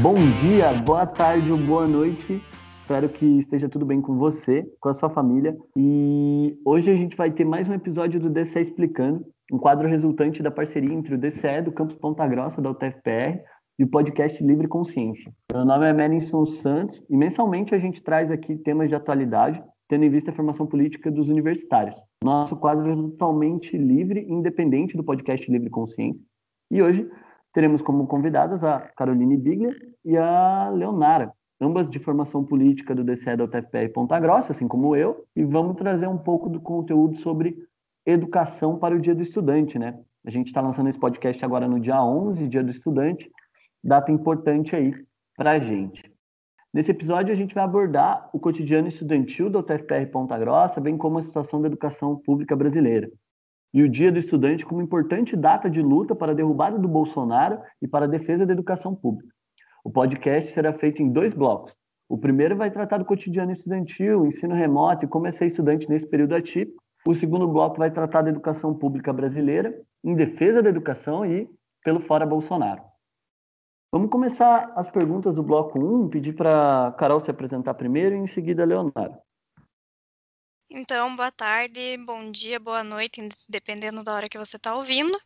Bom dia, boa tarde ou boa noite. Espero que esteja tudo bem com você, com a sua família. E hoje a gente vai ter mais um episódio do DCE Explicando, um quadro resultante da parceria entre o DCE do Campus Ponta Grossa da UTFPR e o podcast Livre Consciência. Meu nome é Melinson Santos e mensalmente a gente traz aqui temas de atualidade, tendo em vista a formação política dos universitários. Nosso quadro é totalmente livre e independente do podcast Livre Consciência. E hoje teremos como convidadas a Caroline Biglia e a Leonara, ambas de formação política do DCE da UTFPR Ponta Grossa, assim como eu, e vamos trazer um pouco do conteúdo sobre educação para o Dia do Estudante, né? A gente está lançando esse podcast agora no dia 11, Dia do Estudante, data importante aí para a gente. Nesse episódio, a gente vai abordar o cotidiano estudantil da UTFPR Ponta Grossa, bem como a situação da educação pública brasileira e o Dia do Estudante como importante data de luta para a derrubada do Bolsonaro e para a defesa da educação pública. O podcast será feito em dois blocos. O primeiro vai tratar do cotidiano estudantil, ensino remoto e como é ser estudante nesse período atípico. O segundo bloco vai tratar da educação pública brasileira, em defesa da educação e pelo fora Bolsonaro. Vamos começar as perguntas do bloco 1, pedir para Carol se apresentar primeiro e em seguida Leonardo. Então, boa tarde, bom dia, boa noite, dependendo da hora que você está ouvindo.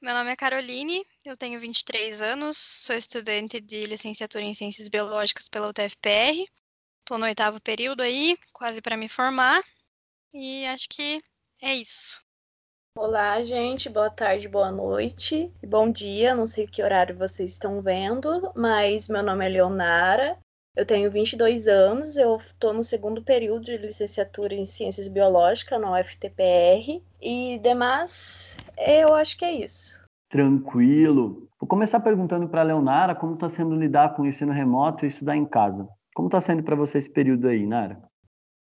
Meu nome é Caroline, eu tenho 23 anos, sou estudante de licenciatura em Ciências Biológicas pela UTFPR. Estou no oitavo período aí, quase para me formar. E acho que é isso. Olá, gente, boa tarde, boa noite bom dia. Não sei que horário vocês estão vendo, mas meu nome é Leonara, eu tenho 22 anos, eu estou no segundo período de licenciatura em Ciências Biológicas na UFTPR e demais, eu acho que é isso. Tranquilo. Vou começar perguntando para a Leonara como está sendo lidar com o ensino remoto e estudar em casa. Como está sendo para você esse período aí, Nara?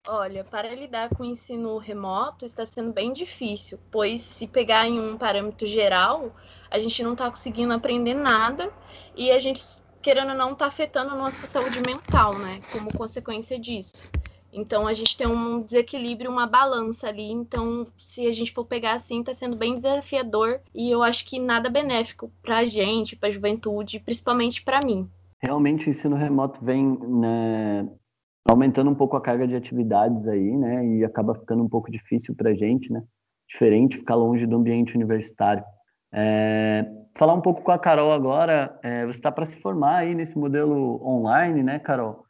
Olha, para lidar com o ensino remoto está sendo bem difícil, pois se pegar em um parâmetro geral, a gente não está conseguindo aprender nada e a gente querendo ou não, está afetando a nossa saúde mental, né? Como consequência disso. Então a gente tem um desequilíbrio, uma balança ali. Então, se a gente for pegar assim, está sendo bem desafiador e eu acho que nada benéfico para a gente, para a juventude, principalmente para mim. Realmente o ensino remoto vem né, aumentando um pouco a carga de atividades aí, né? E acaba ficando um pouco difícil para a gente, né? Diferente ficar longe do ambiente universitário. É, falar um pouco com a Carol agora. É, você está para se formar aí nesse modelo online, né, Carol?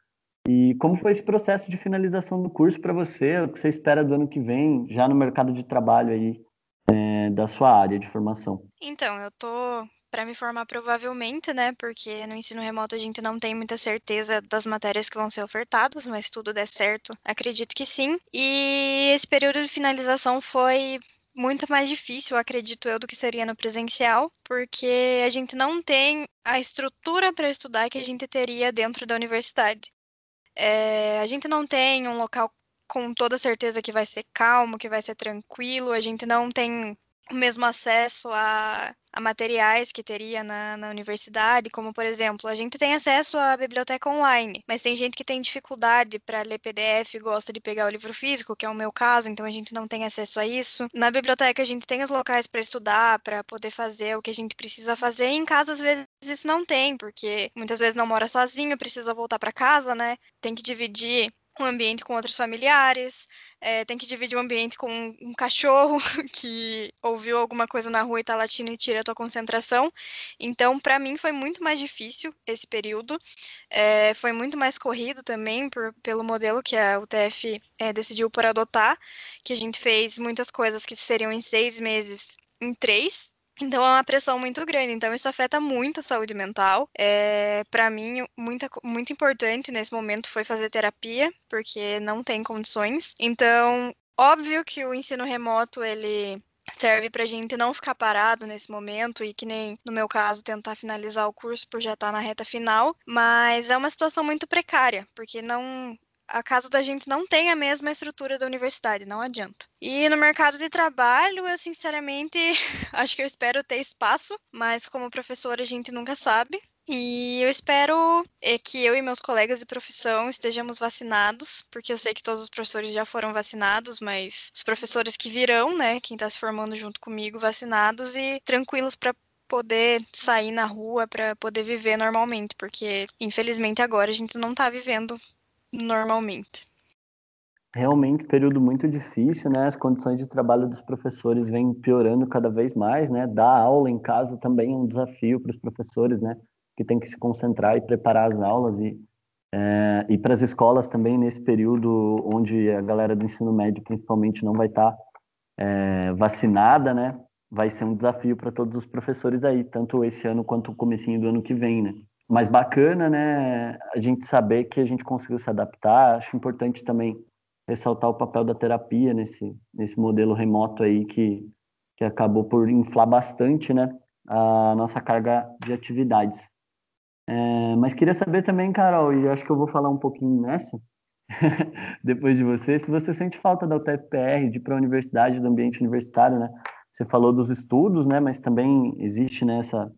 E como foi esse processo de finalização do curso para você? O que você espera do ano que vem, já no mercado de trabalho aí é, da sua área de formação? Então, eu tô para me formar provavelmente, né? Porque no ensino remoto a gente não tem muita certeza das matérias que vão ser ofertadas, mas tudo der certo, acredito que sim. E esse período de finalização foi muito mais difícil, acredito eu, do que seria no presencial, porque a gente não tem a estrutura para estudar que a gente teria dentro da universidade. É, a gente não tem um local com toda certeza que vai ser calmo, que vai ser tranquilo, a gente não tem o mesmo acesso a, a materiais que teria na, na, universidade, como por exemplo, a gente tem acesso à biblioteca online, mas tem gente que tem dificuldade para ler PDF e gosta de pegar o livro físico, que é o meu caso, então a gente não tem acesso a isso. Na biblioteca a gente tem os locais para estudar, para poder fazer o que a gente precisa fazer, e em casa às vezes isso não tem, porque muitas vezes não mora sozinho, precisa voltar para casa, né? Tem que dividir um ambiente com outros familiares, é, tem que dividir o um ambiente com um, cachorro que ouviu alguma coisa na rua e tá latindo e tira a tua concentração. Então, para mim foi muito mais difícil esse período. É, foi muito mais corrido também por, pelo modelo que a UTF é, decidiu por adotar, que a gente fez muitas coisas que seriam em seis meses em três, então é uma pressão muito grande. Então isso afeta muito a saúde mental. É, para mim, muita, muito importante nesse momento foi fazer terapia, porque não tem condições. Então, óbvio que o ensino remoto ele serve para gente não ficar parado nesse momento e que nem no meu caso tentar finalizar o curso por já estar tá na reta final, mas é uma situação muito precária, porque não a casa da gente não tem a mesma estrutura da universidade, não adianta. E no mercado de trabalho, eu sinceramente acho que eu espero ter espaço, mas como professora a gente nunca sabe. E eu espero é, que eu e meus colegas de profissão estejamos vacinados, porque eu sei que todos os professores já foram vacinados, mas os professores que virão, né, quem está se formando junto comigo, vacinados e tranquilos para poder sair na rua, para poder viver normalmente, porque infelizmente agora a gente não está vivendo normalmente. Realmente, período muito difícil, né? As condições de trabalho dos professores vêm piorando cada vez mais, né? Dar aula em casa também é um desafio para os professores, né? Que tem que se concentrar e preparar as aulas e é, e para as escolas também nesse período onde a galera do ensino médio principalmente não vai estar tá, é, vacinada, né? Vai ser um desafio para todos os professores aí, tanto esse ano quanto o comecinho do ano que vem, né? Mas bacana, né? A gente saber que a gente conseguiu se adaptar. Acho importante também ressaltar o papel da terapia nesse nesse modelo remoto aí que que acabou por inflar bastante, né? A nossa carga de atividades. É, mas queria saber também, Carol, e acho que eu vou falar um pouquinho nessa, depois de você, se você sente falta da UTFPR, de ir para a universidade, do ambiente universitário, né? Você falou dos estudos, né? Mas também existe nessa né,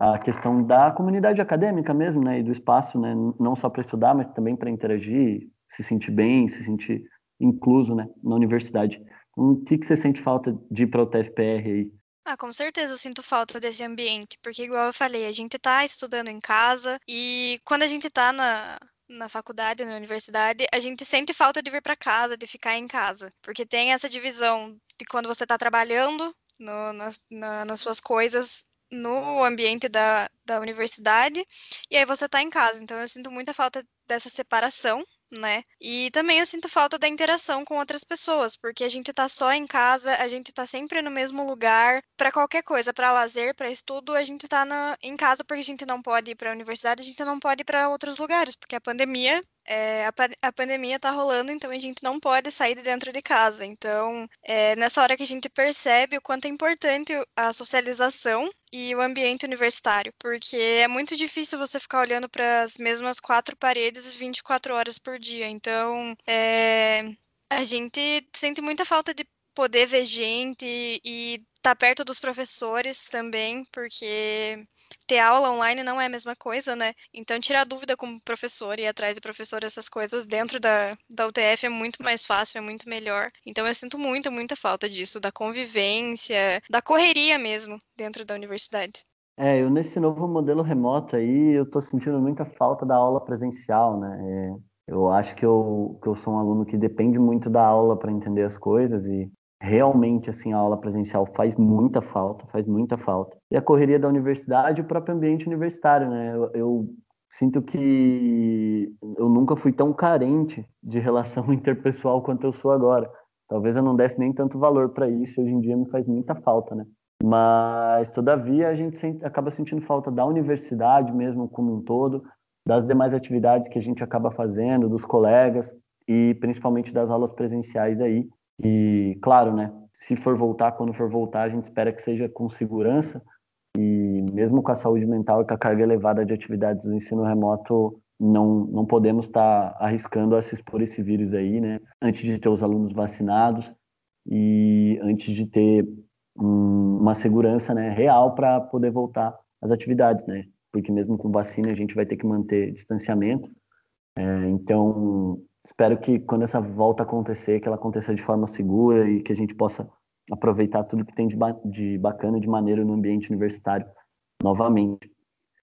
a questão da comunidade acadêmica mesmo, né? E do espaço, né? Não só para estudar, mas também para interagir, se sentir bem, se sentir incluso, né? Na universidade. Então, o que, que você sente falta de ir para a UTFPR aí? Ah, com certeza eu sinto falta desse ambiente, porque igual eu falei, a gente tá estudando em casa e quando a gente tá na, na faculdade, na universidade, a gente sente falta de vir para casa, de ficar em casa, porque tem essa divisão de quando você tá trabalhando no, na, nas suas coisas no ambiente da, da universidade e aí você tá em casa. Então eu sinto muita falta dessa separação né? E também eu sinto falta da interação com outras pessoas, porque a gente tá só em casa, a gente tá sempre no mesmo lugar, para qualquer coisa, para lazer, para estudo, a gente tá na, em casa porque a gente não pode ir para a universidade, a gente não pode ir para outros lugares, porque a pandemia é, a, a, pandemia tá rolando, então a gente não pode sair de dentro de casa. Então, é nessa hora que a gente percebe o quanto é importante a socialização e o ambiente universitário, porque é muito difícil você ficar olhando para as mesmas quatro paredes 24 horas por dia. Então, é, a gente sente muita falta de poder ver gente e estar tá perto dos professores também, porque ter aula online não é a mesma coisa, né? Então, tirar dúvida como professor e atrás de professor, essas coisas dentro da, da UTF é muito mais fácil, é muito melhor. Então, eu sinto muita, muita falta disso, da convivência, da correria mesmo dentro da universidade. É, eu nesse novo modelo remoto aí, eu tô sentindo muita falta da aula presencial, né? É, eu acho que eu, que eu sou um aluno que depende muito da aula para entender as coisas e realmente assim a aula presencial faz muita falta, faz muita falta. E a correria da universidade, o próprio ambiente universitário, né? Eu, eu sinto que eu nunca fui tão carente de relação interpessoal quanto eu sou agora. Talvez eu não desse nem tanto valor para isso, hoje em dia me faz muita falta, né? Mas todavia a gente sente, acaba sentindo falta da universidade mesmo como um todo, das demais atividades que a gente acaba fazendo, dos colegas e principalmente das aulas presenciais aí e, claro, né, se for voltar, quando for voltar, a gente espera que seja com segurança e mesmo com a saúde mental e com a carga elevada de atividades do ensino remoto, não, não podemos estar tá arriscando a se expor esse vírus aí, né, antes de ter os alunos vacinados e antes de ter um, uma segurança, né, real para poder voltar às atividades, né, porque mesmo com vacina a gente vai ter que manter distanciamento, é, então espero que quando essa volta acontecer, que ela aconteça de forma segura e que a gente possa aproveitar tudo que tem de, ba de bacana e de maneiro no ambiente universitário novamente.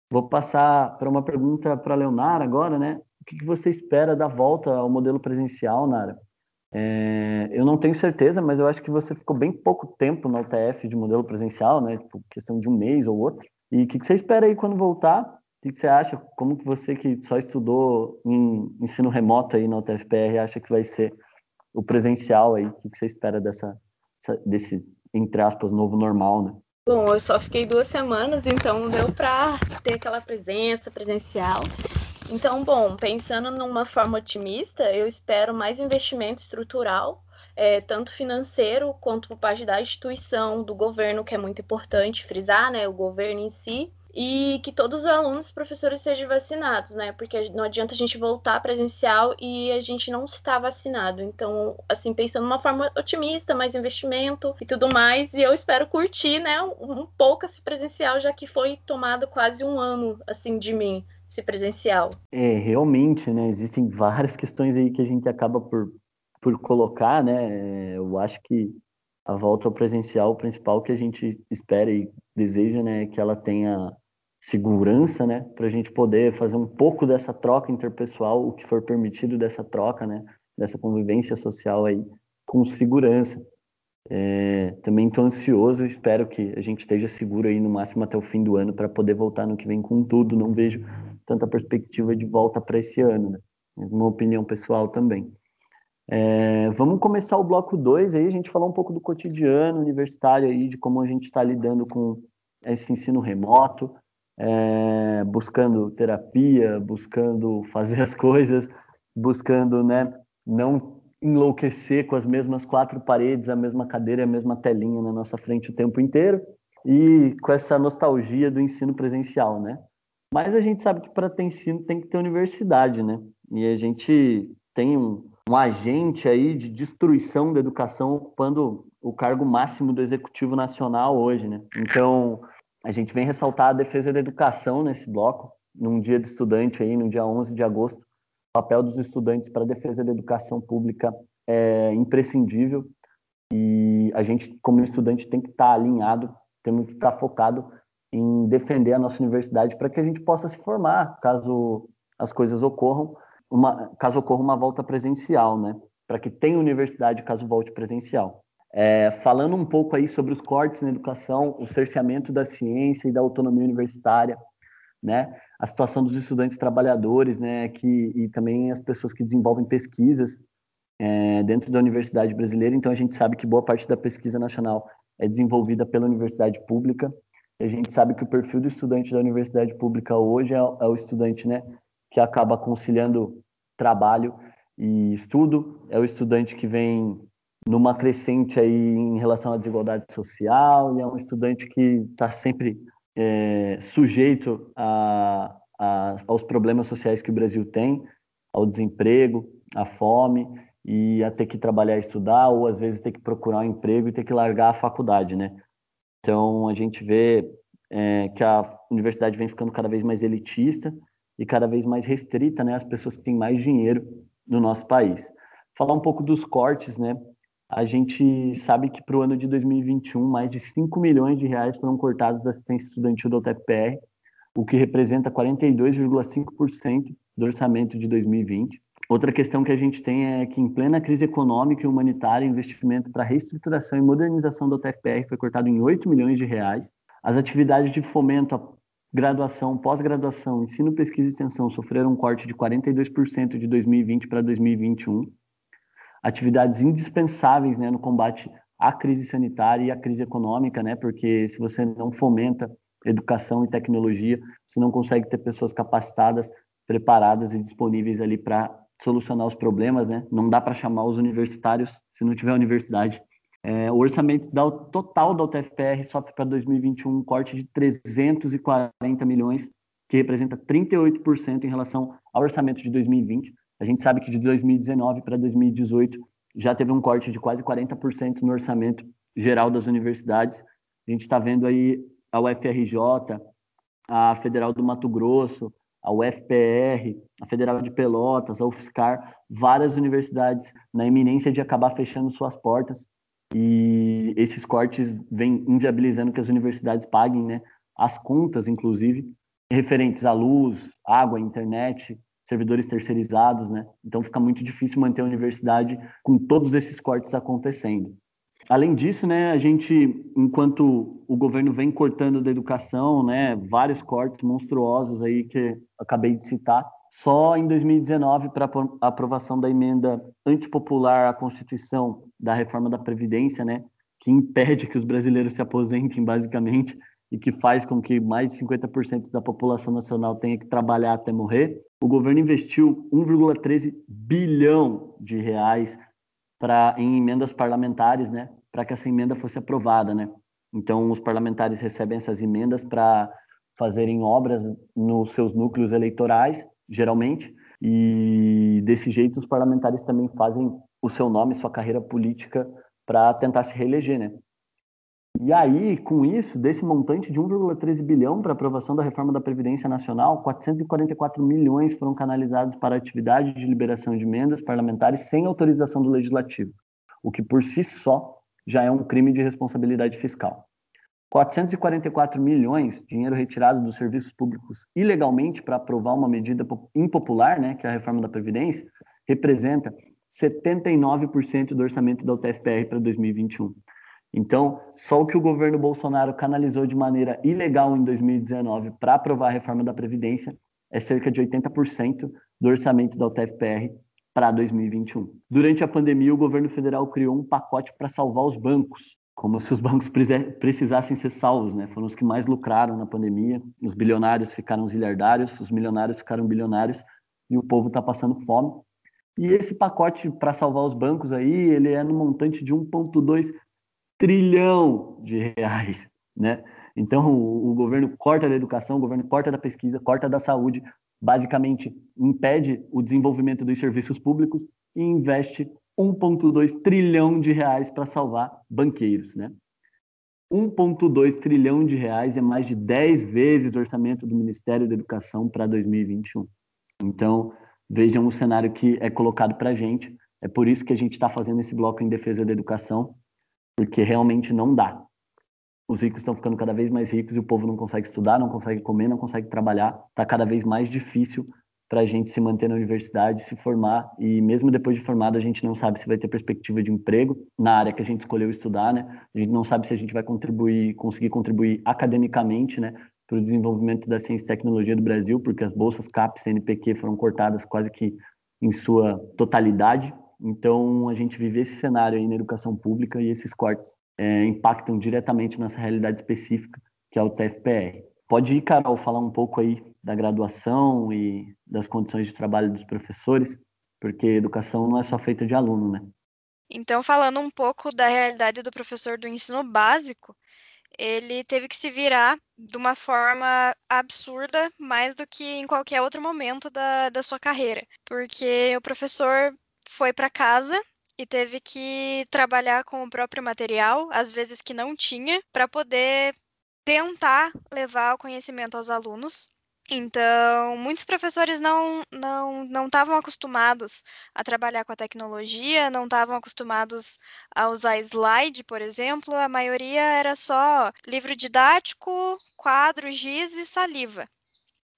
Vou passar para uma pergunta para a Leonara agora, né? O que, que, você espera da volta ao modelo presencial, Nara? É, eu não tenho certeza, mas eu acho que você ficou bem pouco tempo na UTF de modelo presencial, né? Tipo, questão de um mês ou outro. E o que, que você espera aí quando voltar? O que você acha? Como que você que só estudou em ensino remoto aí na UTFPR acha que vai ser o presencial aí? O que você espera dessa, desse, entre aspas, novo normal, né? Bom, eu só fiquei duas semanas, então deu para ter aquela presença presencial. Então, bom, pensando numa forma otimista, eu espero mais investimento estrutural, é, tanto financeiro quanto por parte da instituição, do governo, que é muito importante frisar, né? O governo em si, e que todos os alunos e professores sejam vacinados, né? Porque não adianta a gente voltar presencial e a gente não está vacinado. Então, assim, pensando de uma forma otimista, mais investimento e tudo mais, e eu espero curtir, né, um pouco esse presencial, já que foi tomado quase um ano, assim, de mim, esse presencial. É, realmente, né, existem várias questões aí que a gente acaba por, por colocar, né, eu acho que a volta ao presencial, o principal que a gente espera e deseja, né, que ela tenha segurança, né, para a gente poder fazer um pouco dessa troca interpessoal, o que for permitido dessa troca, né, dessa convivência social aí com segurança. É, também estou ansioso, espero que a gente esteja seguro aí no máximo até o fim do ano para poder voltar no que vem com tudo. Não vejo tanta perspectiva de volta para esse ano, né? uma opinião pessoal também. É, vamos começar o bloco 2 aí, a gente falar um pouco do cotidiano universitário aí, de como a gente está lidando com esse ensino remoto, é, buscando terapia, buscando fazer as coisas, buscando né, não enlouquecer com as mesmas quatro paredes, a mesma cadeira, a mesma telinha na nossa frente o tempo inteiro e com essa nostalgia do ensino presencial, né? Mas a gente sabe que para ter ensino tem que ter universidade, né? E a gente tem um, um agente aí de destruição da educação ocupando o cargo máximo do Executivo Nacional hoje, né? Então, a gente vem ressaltar a defesa da educação nesse bloco, num dia do estudante aí, no dia 11 de agosto. O papel dos estudantes para a defesa da educação pública é imprescindível e a gente, como estudante, tem que estar alinhado, temos que estar focado em defender a nossa universidade para que a gente possa se formar, caso as coisas ocorram, uma, caso ocorra uma volta presencial, né? Para que tenha universidade caso volte presencial. É, falando um pouco aí sobre os cortes na educação, o cerceamento da ciência e da autonomia universitária, né? A situação dos estudantes trabalhadores, né? Que e também as pessoas que desenvolvem pesquisas é, dentro da universidade brasileira. Então a gente sabe que boa parte da pesquisa nacional é desenvolvida pela universidade pública. E a gente sabe que o perfil do estudante da universidade pública hoje é, é o estudante, né? Que acaba conciliando trabalho e estudo. É o estudante que vem numa crescente aí em relação à desigualdade social e é um estudante que está sempre é, sujeito a, a, aos problemas sociais que o Brasil tem, ao desemprego, à fome e a ter que trabalhar e estudar ou às vezes ter que procurar um emprego e ter que largar a faculdade, né? Então a gente vê é, que a universidade vem ficando cada vez mais elitista e cada vez mais restrita, né, às pessoas que têm mais dinheiro no nosso país. Falar um pouco dos cortes, né? A gente sabe que para o ano de 2021, mais de 5 milhões de reais foram cortados da assistência estudantil da UTFPR, o que representa 42,5% do orçamento de 2020. Outra questão que a gente tem é que, em plena crise econômica e humanitária, investimento para reestruturação e modernização da UTFPR foi cortado em 8 milhões de reais. As atividades de fomento à graduação, pós-graduação, ensino, pesquisa e extensão sofreram um corte de 42% de 2020 para 2021 atividades indispensáveis né, no combate à crise sanitária e à crise econômica, né, porque se você não fomenta educação e tecnologia, você não consegue ter pessoas capacitadas, preparadas e disponíveis ali para solucionar os problemas, né? Não dá para chamar os universitários se não tiver universidade. É, o orçamento da, total da UTFPR sofre para 2021 um corte de 340 milhões, que representa 38% em relação ao orçamento de 2020. A gente sabe que de 2019 para 2018 já teve um corte de quase 40% no orçamento geral das universidades. A gente está vendo aí a UFRJ, a Federal do Mato Grosso, a UFPR, a Federal de Pelotas, a UFSCar, várias universidades na iminência de acabar fechando suas portas. E esses cortes vêm inviabilizando que as universidades paguem né, as contas, inclusive, referentes à luz, água, internet, servidores terceirizados, né? Então fica muito difícil manter a universidade com todos esses cortes acontecendo. Além disso, né, a gente, enquanto o governo vem cortando da educação, né, vários cortes monstruosos aí que acabei de citar, só em 2019, para a aprovação da emenda antipopular à Constituição da reforma da Previdência, né, que impede que os brasileiros se aposentem, basicamente, e que faz com que mais de 50% da população nacional tenha que trabalhar até morrer, o governo investiu 1,13 bilhão de reais para em emendas parlamentares, né, para que essa emenda fosse aprovada, né? Então os parlamentares recebem essas emendas para fazerem obras nos seus núcleos eleitorais, geralmente, e desse jeito os parlamentares também fazem o seu nome, sua carreira política para tentar se reeleger, né? E aí, com isso, desse montante de 1,13 bilhão para aprovação da reforma da Previdência Nacional, 444 milhões foram canalizados para atividade de liberação de emendas parlamentares sem autorização do Legislativo, o que por si só já é um crime de responsabilidade fiscal. 444 milhões, dinheiro retirado dos serviços públicos ilegalmente para aprovar uma medida impopular, né, que é a reforma da Previdência, representa 79% do orçamento da UTFPR para 2021. Então, só o que o governo Bolsonaro canalizou de maneira ilegal em 2019 para aprovar a reforma da Previdência é cerca de 80% do orçamento da UTFPR para 2021. Durante a pandemia, o governo federal criou um pacote para salvar os bancos, como se os bancos precisassem ser salvos, né? Foram os que mais lucraram na pandemia. Os bilionários ficaram zilhardários, os milionários ficaram bilionários e o povo está passando fome. E esse pacote para salvar os bancos aí, ele é no montante de 1,2 trilhão de reais, né? Então, o, o, governo corta da educação, o governo corta da pesquisa, corta da saúde, basicamente impede o desenvolvimento dos serviços públicos e investe 1,2 trilhão de reais para salvar banqueiros, né? 1,2 trilhão de reais é mais de 10 vezes o orçamento do Ministério da Educação para 2021. Então, vejam o cenário que é colocado para a gente. É por isso que a gente está fazendo esse bloco em defesa da educação, porque realmente não dá. Os ricos estão ficando cada vez mais ricos e o povo não consegue estudar, não consegue comer, não consegue trabalhar. Está cada vez mais difícil para a gente se manter na universidade, se formar e mesmo depois de formado a gente não sabe se vai ter perspectiva de emprego na área que a gente escolheu estudar, né? A gente não sabe se a gente vai contribuir, conseguir contribuir academicamente, né, para o desenvolvimento da ciência e tecnologia do Brasil, porque as bolsas CAPES e NPq foram cortadas quase que em sua totalidade. Então, a gente vive esse cenário aí na educação pública e esses cortes é, impactam diretamente nessa realidade específica, que é o TFPR. Pode ir, Carol, falar um pouco aí da graduação e das condições de trabalho dos professores, porque educação não é só feita de aluno, né? Então, falando um pouco da realidade do professor do ensino básico, ele teve que se virar de uma forma absurda, mais do que em qualquer outro momento da, da sua carreira. Porque o professor foi para casa e teve que trabalhar com o próprio material, às vezes que não tinha, para poder tentar levar o conhecimento aos alunos. Então, muitos professores não não não estavam acostumados a trabalhar com a tecnologia, não estavam acostumados a usar slide, por exemplo. A maioria era só livro didático, quadro, giz e saliva.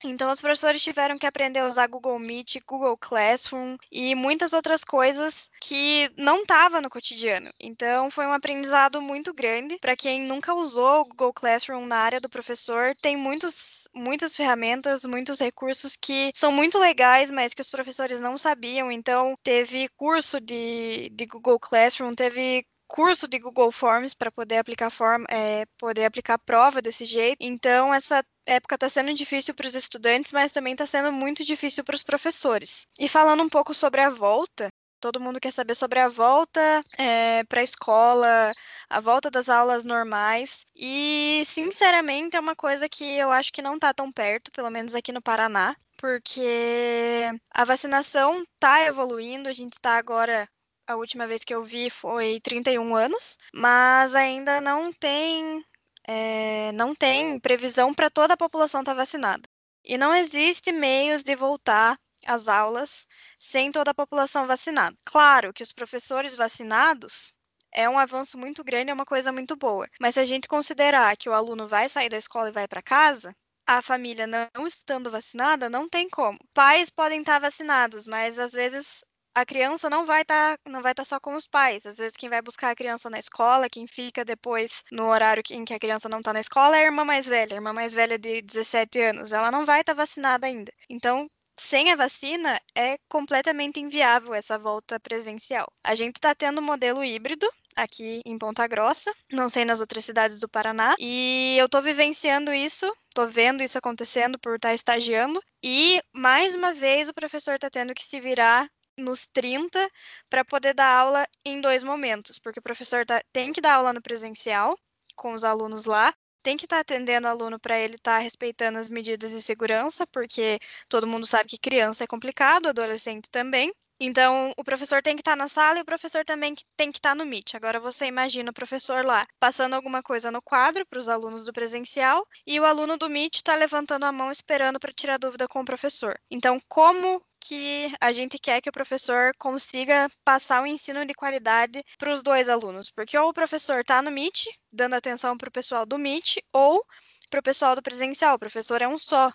Então, os professores tiveram que aprender a usar Google Meet, Google Classroom e muitas outras coisas que não estavam no cotidiano. Então, foi um aprendizado muito grande. Para quem nunca usou o Google Classroom na área do professor, tem muitos, muitas ferramentas, muitos recursos que são muito legais, mas que os professores não sabiam. Então, teve curso de, de Google Classroom, teve curso de Google Forms para poder aplicar forma, é, poder aplicar prova desse jeito. Então essa época está sendo difícil para os estudantes, mas também está sendo muito difícil para os professores. E falando um pouco sobre a volta, todo mundo quer saber sobre a volta é, para a escola, a volta das aulas normais. E, sinceramente, é uma coisa que eu acho que não está tão perto, pelo menos aqui no Paraná, porque a vacinação está evoluindo, a gente está agora a última vez que eu vi foi 31 anos, mas ainda não tem, é, não tem previsão para toda a população estar tá vacinada. E não existe meios de voltar às aulas sem toda a população vacinada. Claro que os professores vacinados é um avanço muito grande, é uma coisa muito boa. Mas se a gente considerar que o aluno vai sair da escola e vai para casa, a família não estando vacinada, não tem como. Pais podem estar vacinados, mas às vezes a criança não vai estar tá, não vai estar tá só com os pais. Às vezes quem vai buscar a criança na escola, quem fica depois no horário em que a criança não está na escola é a irmã mais velha, a irmã mais velha de 17 anos. Ela não vai estar tá vacinada ainda. Então, sem a vacina, é completamente inviável essa volta presencial. A gente está tendo um modelo híbrido aqui em Ponta Grossa, não sei nas outras cidades do Paraná, e eu estou vivenciando isso, estou vendo isso acontecendo por estar estagiando, e mais uma vez o professor está tendo que se virar nos 30 para poder dar aula em dois momentos, porque o professor tá, tem que dar aula no presencial com os alunos lá, tem que estar tá atendendo o aluno para ele estar tá respeitando as medidas de segurança, porque todo mundo sabe que criança é complicado, adolescente também. Então, o professor tem que estar tá na sala e o professor também tem que estar tá no Meet. Agora, você imagina o professor lá passando alguma coisa no quadro para os alunos do presencial e o aluno do Meet está levantando a mão esperando para tirar dúvida com o professor. Então, como que a gente quer que o professor consiga passar um ensino de qualidade para os dois alunos, porque ou o professor está no Meet, dando atenção para o pessoal do Meet, ou para o pessoal do presencial. O professor é um só.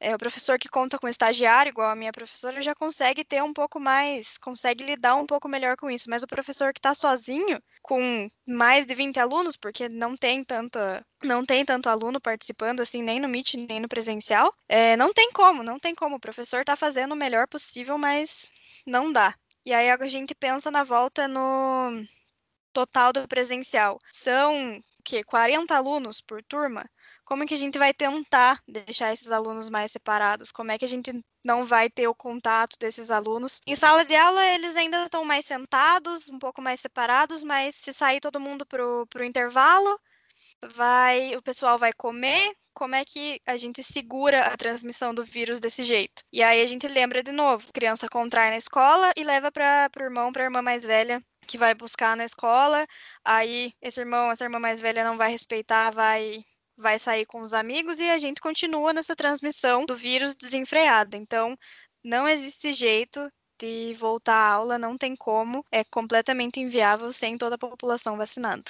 É, o professor que conta com estagiário, igual a minha professora, já consegue ter um pouco mais, consegue lidar um pouco melhor com isso. Mas o professor que está sozinho, com mais de 20 alunos, porque não tem tanta, não tem tanto aluno participando assim, nem no Meet, nem no presencial, é, não tem como, não tem como. O professor está fazendo o melhor possível, mas não dá. E aí a gente pensa na volta no total do presencial. São que 40 alunos por turma? como que a gente vai tentar deixar esses alunos mais separados? Como é que a gente não vai ter o contato desses alunos? Em sala de aula, eles ainda estão mais sentados, um pouco mais separados, mas se sair todo mundo para o intervalo, vai o pessoal vai comer, como é que a gente segura a transmissão do vírus desse jeito? E aí a gente lembra de novo, criança contrai na escola e leva para o irmão, para a irmã mais velha que vai buscar na escola, aí esse irmão, essa irmã mais velha não vai respeitar, vai vai sair com os amigos e a gente continua nessa transmissão do vírus desenfreada. Então, não existe jeito de voltar à aula, não tem como, é completamente inviável sem toda a população vacinada.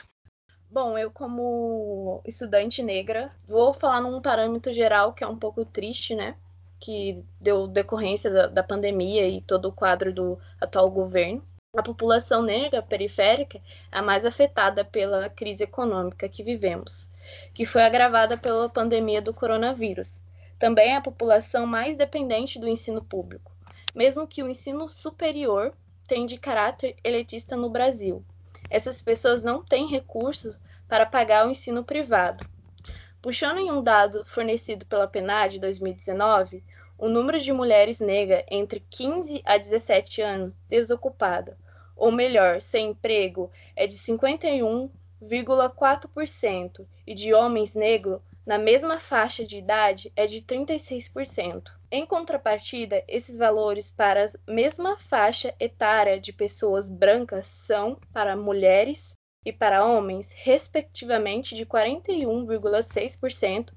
Bom, eu como estudante negra, vou falar num parâmetro geral que é um pouco triste, né? Que deu decorrência da, da pandemia e todo o quadro do atual governo. A população negra periférica é a mais afetada pela crise econômica que vivemos que foi agravada pela pandemia do coronavírus. Também é a população mais dependente do ensino público, mesmo que o ensino superior tenha de caráter elitista no Brasil. Essas pessoas não têm recursos para pagar o ensino privado. Puxando em um dado fornecido pela PNAD 2019, o número de mulheres negras entre 15 a 17 anos desocupada, ou melhor, sem emprego, é de 51 0,4% e de homens negros na mesma faixa de idade é de 36%. Em contrapartida, esses valores para a mesma faixa etária de pessoas brancas são, para mulheres e para homens, respectivamente de 41,6%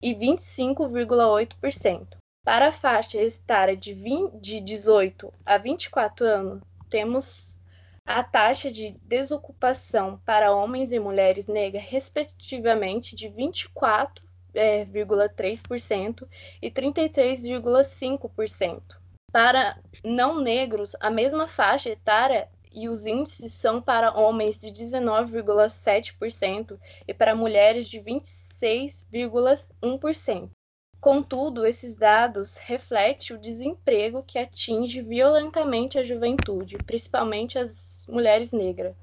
e 25,8%. Para a faixa etária de, 20, de 18 a 24 anos, temos a taxa de desocupação para homens e mulheres negras, respectivamente, de 24,3% é, e 33,5%. Para não negros, a mesma faixa etária e os índices são para homens de 19,7% e para mulheres de 26,1%. Contudo, esses dados refletem o desemprego que atinge violentamente a juventude, principalmente as mulheres negras,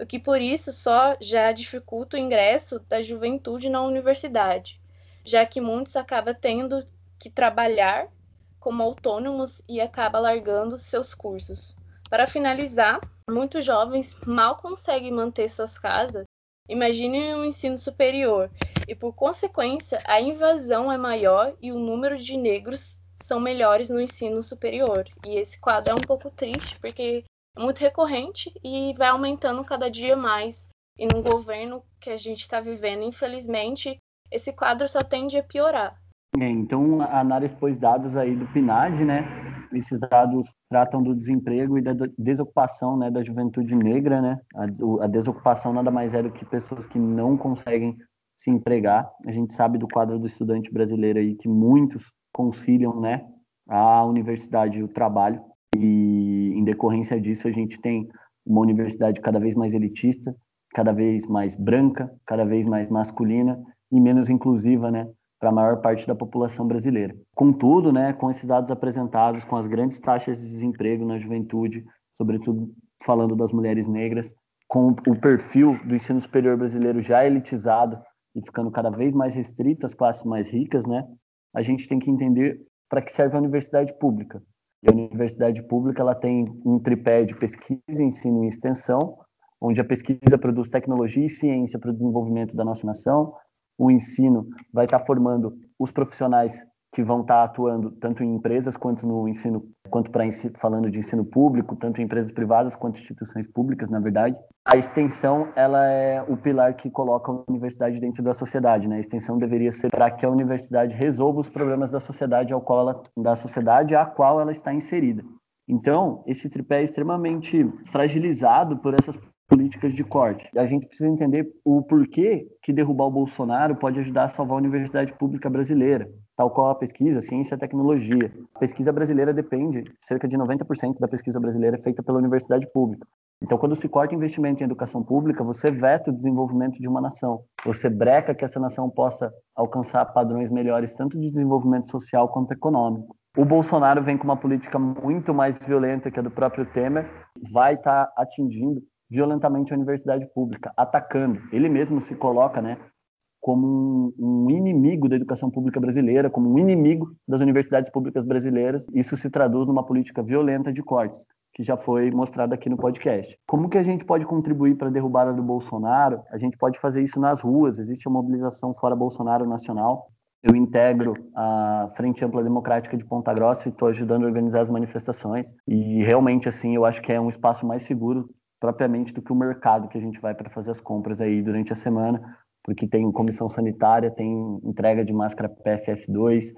o que por isso só já dificulta o ingresso da juventude na universidade, já que muitos acabam tendo que trabalhar como autônomos e acaba largando seus cursos. Para finalizar, muitos jovens mal conseguem manter suas casas Imagine um ensino superior, e por consequência, a invasão é maior e o número de negros são melhores no ensino superior. E esse quadro é um pouco triste, porque é muito recorrente e vai aumentando cada dia mais. E no governo que a gente está vivendo, infelizmente, esse quadro só tende a piorar. É, então, a análise pôs dados aí do PNAD, né? Esses dados tratam do desemprego e da desocupação né, da juventude negra, né? A, a desocupação nada mais é do que pessoas que não conseguem se empregar. A gente sabe do quadro do estudante brasileiro aí que muitos conciliam, né, a universidade e o trabalho. E em decorrência disso, a gente tem uma universidade cada vez mais elitista, cada vez mais branca, cada vez mais masculina e menos inclusiva, né, para a maior parte da população brasileira. Contudo, né, com esses dados apresentados, com as grandes taxas de desemprego na juventude, sobretudo falando das mulheres negras, com o perfil do ensino superior brasileiro já elitizado e ficando cada vez mais restrito às classes mais ricas, né, a gente tem que entender para que serve a universidade pública. E a universidade pública ela tem um tripé de pesquisa, ensino e extensão, onde a pesquisa produz tecnologia e ciência para o desenvolvimento da nossa nação, o ensino vai estar formando os profissionais que vão estar atuando tanto em empresas quanto no ensino, quanto para falando de ensino público, tanto em empresas privadas quanto instituições públicas, na verdade. A extensão, ela é o pilar que coloca a universidade dentro da sociedade, né? A extensão deveria ser para que a universidade resolva os problemas da sociedade ao qual ela, da sociedade a qual ela está inserida. Então, esse tripé é extremamente fragilizado por essas políticas de corte. A gente precisa entender o porquê que derrubar o Bolsonaro pode ajudar a salvar a universidade pública brasileira, tal qual a pesquisa, ciência e tecnologia. A pesquisa brasileira depende, cerca de 90% da pesquisa brasileira é feita pela universidade pública. Então, quando se corta investimento em educação pública, você veta o desenvolvimento de uma nação. Você breca que essa nação possa alcançar padrões melhores, tanto de desenvolvimento social quanto econômico. O Bolsonaro vem com uma política muito mais violenta que a do próprio Temer, vai estar tá atingindo violentamente a universidade pública, atacando. Ele mesmo se coloca, né, como um, inimigo da educação pública brasileira, como um inimigo das universidades públicas brasileiras. Isso se traduz numa política violenta de cortes, que já foi mostrada aqui no podcast. Como que a gente pode contribuir para a derrubada do Bolsonaro? A gente pode fazer isso nas ruas. Existe a mobilização fora Bolsonaro nacional. Eu integro a Frente Ampla Democrática de Ponta Grossa e estou ajudando a organizar as manifestações. E realmente, assim, eu acho que é um espaço mais seguro propriamente do que o mercado que a gente vai para fazer as compras aí durante a semana, porque tem comissão sanitária, tem entrega de máscara PFF2,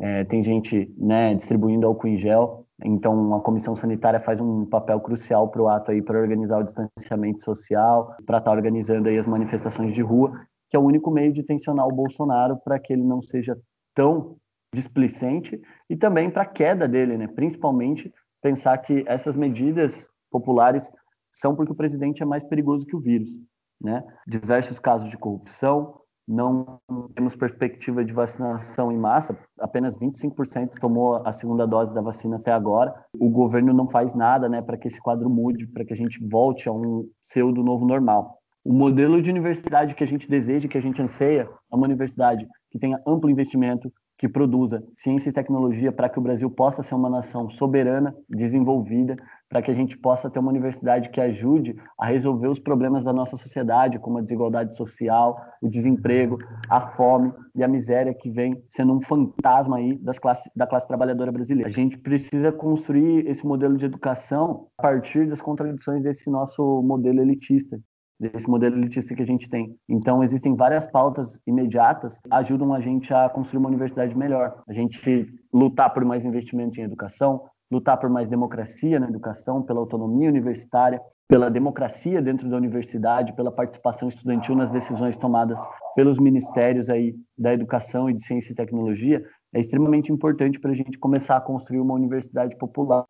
é, tem gente né, distribuindo álcool em gel, então a comissão sanitária faz um papel crucial para o ato aí para organizar o distanciamento social, para estar tá organizando aí as manifestações de rua, que é o único meio de tensionar o Bolsonaro para que ele não seja tão displicente e também para a queda dele, né? Principalmente pensar que essas medidas populares são porque o presidente é mais perigoso que o vírus. Né? Diversos casos de corrupção, não temos perspectiva de vacinação em massa, apenas 25% tomou a segunda dose da vacina até agora. O governo não faz nada né, para que esse quadro mude, para que a gente volte a um pseudo novo normal. O modelo de universidade que a gente deseja, que a gente anseia, é uma universidade que tenha amplo investimento, que produza ciência e tecnologia para que o Brasil possa ser uma nação soberana, desenvolvida, para que a gente possa ter uma universidade que ajude a resolver os problemas da nossa sociedade, como a desigualdade social, o desemprego, a fome e a miséria que vem sendo um fantasma aí das classes, da classe trabalhadora brasileira. A gente precisa construir esse modelo de educação a partir das contradições desse nosso modelo elitista, desse modelo elitista que a gente tem. Então, existem várias pautas imediatas que ajudam a gente a construir uma universidade melhor. A gente lutar por mais investimento em educação, lutar por mais democracia na educação, pela autonomia universitária, pela democracia dentro da universidade, pela participação estudantil nas decisões tomadas pelos ministérios aí da educação e de ciência e tecnologia, é extremamente importante para a gente começar a construir uma universidade popular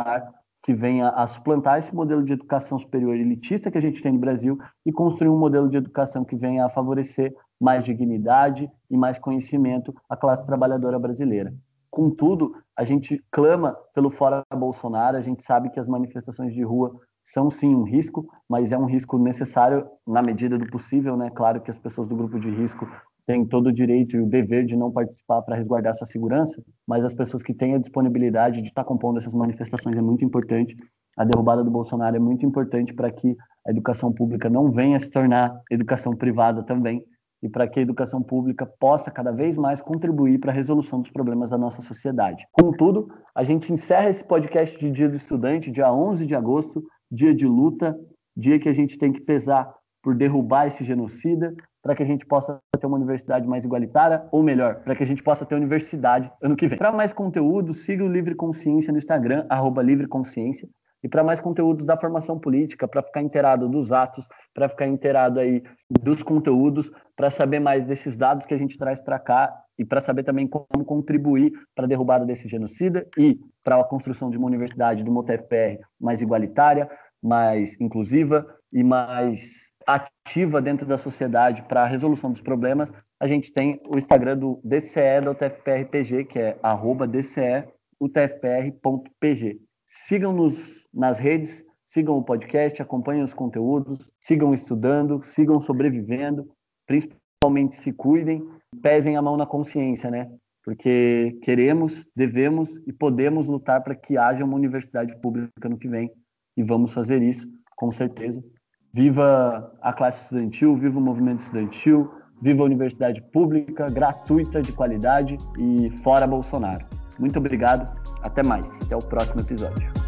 que venha a suplantar esse modelo de educação superior elitista que a gente tem no Brasil e construir um modelo de educação que venha a favorecer mais dignidade e mais conhecimento à classe trabalhadora brasileira. Contudo, a gente clama pelo fora Bolsonaro, a gente sabe que as manifestações de rua são sim um risco, mas é um risco necessário na medida do possível, né? Claro que as pessoas do grupo de risco têm todo o direito e o dever de não participar para resguardar sua segurança, mas as pessoas que têm a disponibilidade de estar tá compondo essas manifestações é muito importante. A derrubada do Bolsonaro é muito importante para que a educação pública não venha se tornar educação privada também e para que a educação pública possa cada vez mais contribuir para a resolução dos problemas da nossa sociedade. Contudo, a gente encerra esse podcast de Dia do Estudante, dia 11 de agosto, dia de luta, dia que a gente tem que pesar por derrubar esse genocida, para que a gente possa ter uma universidade mais igualitária, ou melhor, para que a gente possa ter universidade ano que vem. Para mais conteúdo, siga o Livre Consciência no Instagram, arroba Livre Consciência. E para mais conteúdos da formação política, para ficar inteirado dos atos, para ficar inteirado aí dos conteúdos, para saber mais desses dados que a gente traz para cá e para saber também como contribuir para a derrubada desse genocida e para a construção de uma universidade do MOTFPR mais igualitária, mais inclusiva e mais ativa dentro da sociedade para a resolução dos problemas, a gente tem o Instagram do DCE da UTFPR-PG, que é arroba DCEUTFPR.pg. Sigam-nos nas redes, sigam o podcast, acompanhem os conteúdos, sigam estudando, sigam sobrevivendo, principalmente se cuidem, pesem a mão na consciência, né? Porque queremos, devemos e podemos lutar para que haja uma universidade pública no que vem e vamos fazer isso, com certeza, Viva a classe estudantil, viva o movimento estudantil, Viva a universidade pública, gratuita, de qualidade e fora Bolsonaro. Muito obrigado, até mais, até o próximo episódio.